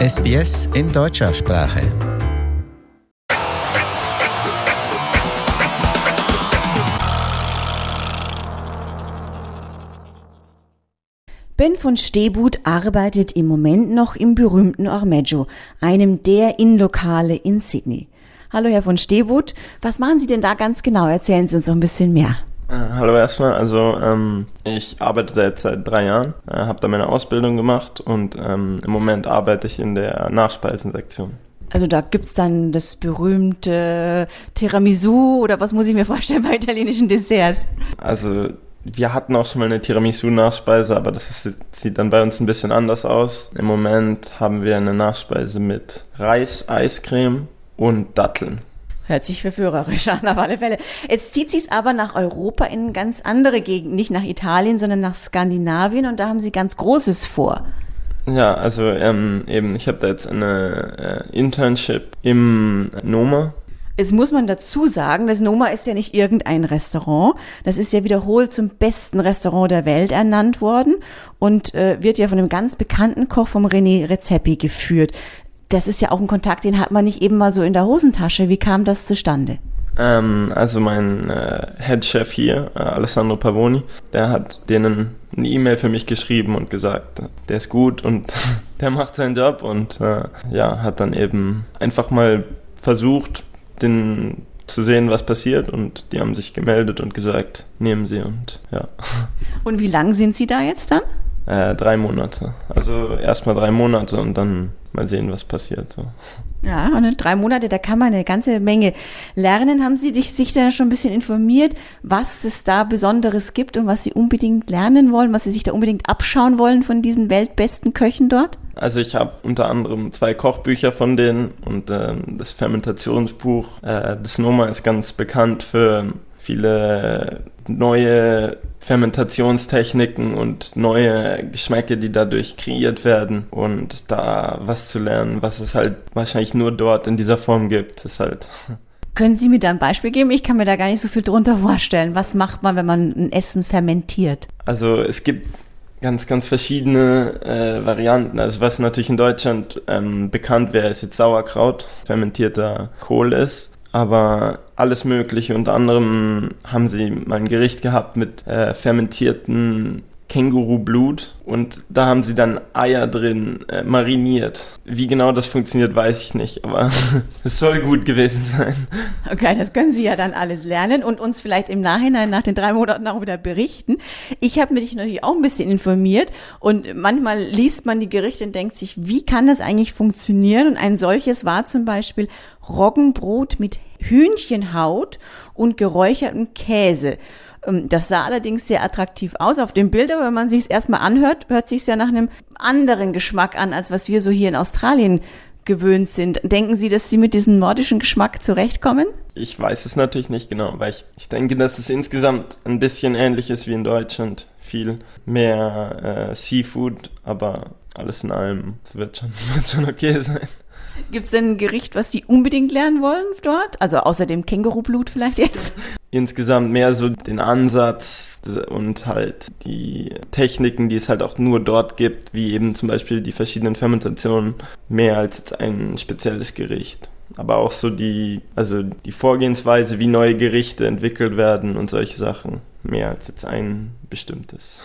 SBS in deutscher Sprache. Ben von Stebut arbeitet im Moment noch im berühmten Ormeggio, einem der Innenlokale in Sydney. Hallo Herr von Stebut, was machen Sie denn da ganz genau? Erzählen Sie uns noch ein bisschen mehr. Äh, hallo erstmal, also ähm, ich arbeite da jetzt seit drei Jahren, äh, habe da meine Ausbildung gemacht und ähm, im Moment arbeite ich in der Nachspeisensektion. Also da gibt's dann das berühmte Tiramisu oder was muss ich mir vorstellen bei italienischen Desserts? Also wir hatten auch schon mal eine Tiramisu-Nachspeise, aber das ist, sieht dann bei uns ein bisschen anders aus. Im Moment haben wir eine Nachspeise mit Reis, Eiscreme und Datteln. Hört sich verführerisch an, auf alle Fälle. Jetzt zieht sie es aber nach Europa in ganz andere Gegenden, nicht nach Italien, sondern nach Skandinavien und da haben sie ganz Großes vor. Ja, also ähm, eben, ich habe da jetzt eine äh, Internship im Noma Jetzt muss man dazu sagen, das Noma ist ja nicht irgendein Restaurant. Das ist ja wiederholt zum besten Restaurant der Welt ernannt worden und äh, wird ja von einem ganz bekannten Koch vom René Rezepi geführt. Das ist ja auch ein Kontakt, den hat man nicht eben mal so in der Hosentasche. Wie kam das zustande? Ähm, also mein äh, Headchef hier, äh, Alessandro Pavoni, der hat denen eine E-Mail für mich geschrieben und gesagt, der ist gut und der macht seinen Job und äh, ja, hat dann eben einfach mal versucht, den zu sehen, was passiert und die haben sich gemeldet und gesagt, nehmen Sie und ja. Und wie lang sind Sie da jetzt dann? Äh, drei Monate. Also erstmal drei Monate und dann mal sehen, was passiert. So. Ja, und drei Monate, da kann man eine ganze Menge lernen. Haben Sie sich, sich da schon ein bisschen informiert, was es da Besonderes gibt und was Sie unbedingt lernen wollen, was Sie sich da unbedingt abschauen wollen von diesen weltbesten Köchen dort? Also ich habe unter anderem zwei Kochbücher von denen und äh, das Fermentationsbuch. Äh, das Noma ist ganz bekannt für viele neue Fermentationstechniken und neue Geschmäcke, die dadurch kreiert werden und da was zu lernen, was es halt wahrscheinlich nur dort in dieser Form gibt, ist halt. Können Sie mir da ein Beispiel geben? Ich kann mir da gar nicht so viel drunter vorstellen. Was macht man, wenn man ein Essen fermentiert? Also es gibt ganz, ganz verschiedene äh, Varianten. Also was natürlich in Deutschland ähm, bekannt wäre, ist jetzt Sauerkraut, fermentierter Kohl ist aber alles Mögliche. Unter anderem haben sie mal ein Gericht gehabt mit äh, fermentierten Kängurublut und da haben sie dann Eier drin äh, mariniert. Wie genau das funktioniert, weiß ich nicht, aber es soll gut gewesen sein. Okay, das können Sie ja dann alles lernen und uns vielleicht im Nachhinein nach den drei Monaten auch wieder berichten. Ich habe mich natürlich auch ein bisschen informiert und manchmal liest man die Gerichte und denkt sich, wie kann das eigentlich funktionieren? Und ein solches war zum Beispiel Roggenbrot mit Hühnchenhaut und geräuchertem Käse. Ähm, das sah allerdings sehr attraktiv aus auf dem Bild, aber wenn man sich es erstmal anhört, hört sich es ja nach einem anderen Geschmack an, als was wir so hier in Australien gewöhnt sind. Denken Sie, dass Sie mit diesem nordischen Geschmack zurechtkommen? Ich weiß es natürlich nicht genau, weil ich, ich denke, dass es insgesamt ein bisschen ähnlich ist wie in Deutschland. Viel mehr äh, Seafood, aber alles in allem wird schon, wird schon okay sein. Gibt es denn ein Gericht, was Sie unbedingt lernen wollen dort? Also außer dem Kängurublut vielleicht jetzt? Insgesamt mehr so den Ansatz und halt die Techniken, die es halt auch nur dort gibt, wie eben zum Beispiel die verschiedenen Fermentationen, mehr als jetzt ein spezielles Gericht. Aber auch so die, also die Vorgehensweise, wie neue Gerichte entwickelt werden und solche Sachen, mehr als jetzt ein bestimmtes.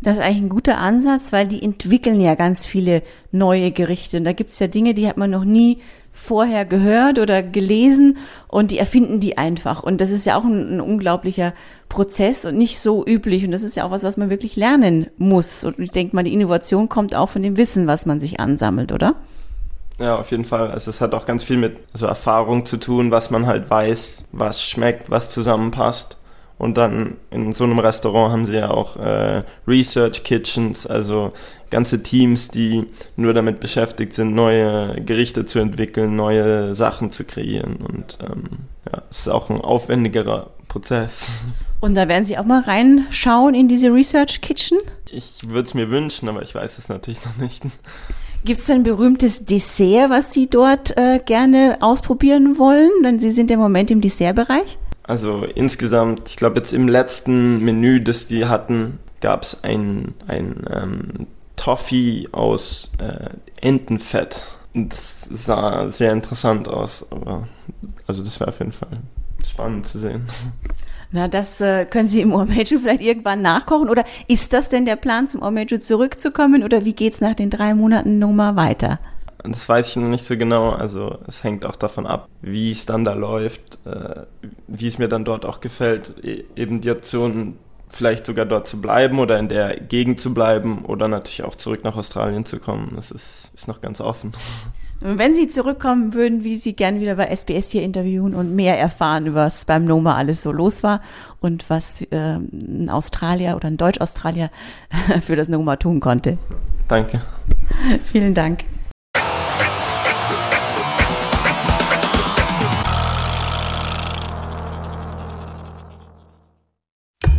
Das ist eigentlich ein guter Ansatz, weil die entwickeln ja ganz viele neue Gerichte. Und da gibt es ja Dinge, die hat man noch nie vorher gehört oder gelesen und die erfinden die einfach. Und das ist ja auch ein, ein, unglaublicher Prozess und nicht so üblich. Und das ist ja auch was, was man wirklich lernen muss. Und ich denke mal, die Innovation kommt auch von dem Wissen, was man sich ansammelt, oder? Ja, auf jeden Fall. Also es hat auch ganz viel mit so Erfahrung zu tun, was man halt weiß, was schmeckt, was zusammenpasst. Und dann in so einem Restaurant haben sie ja auch äh, Research Kitchens, also ganze Teams, die nur damit beschäftigt sind, neue Gerichte zu entwickeln, neue Sachen zu kreieren. Und ähm, ja, es ist auch ein aufwendigerer Prozess. Und da werden Sie auch mal reinschauen in diese Research Kitchen? Ich würde es mir wünschen, aber ich weiß es natürlich noch nicht. Gibt es ein berühmtes Dessert, was Sie dort äh, gerne ausprobieren wollen? Denn Sie sind im Moment im Dessertbereich. Also insgesamt, ich glaube jetzt im letzten Menü, das die hatten, gab es ein, ein ähm, Toffee aus äh, Entenfett. Das sah sehr interessant aus, aber also das wäre auf jeden Fall spannend zu sehen. Na, das äh, können Sie im Ormeju vielleicht irgendwann nachkochen oder ist das denn der Plan, zum Ormeju zurückzukommen oder wie geht's nach den drei Monaten Nummer weiter? Das weiß ich noch nicht so genau. Also es hängt auch davon ab, wie es dann da läuft, äh, wie es mir dann dort auch gefällt. E eben die Option, vielleicht sogar dort zu bleiben oder in der Gegend zu bleiben oder natürlich auch zurück nach Australien zu kommen. Das ist, ist noch ganz offen. Und wenn Sie zurückkommen würden, wie Sie gern wieder bei SBS hier interviewen und mehr erfahren, was beim Noma alles so los war und was äh, ein Australier oder ein Deutsch-Australier für das Noma tun konnte. Danke. Vielen Dank.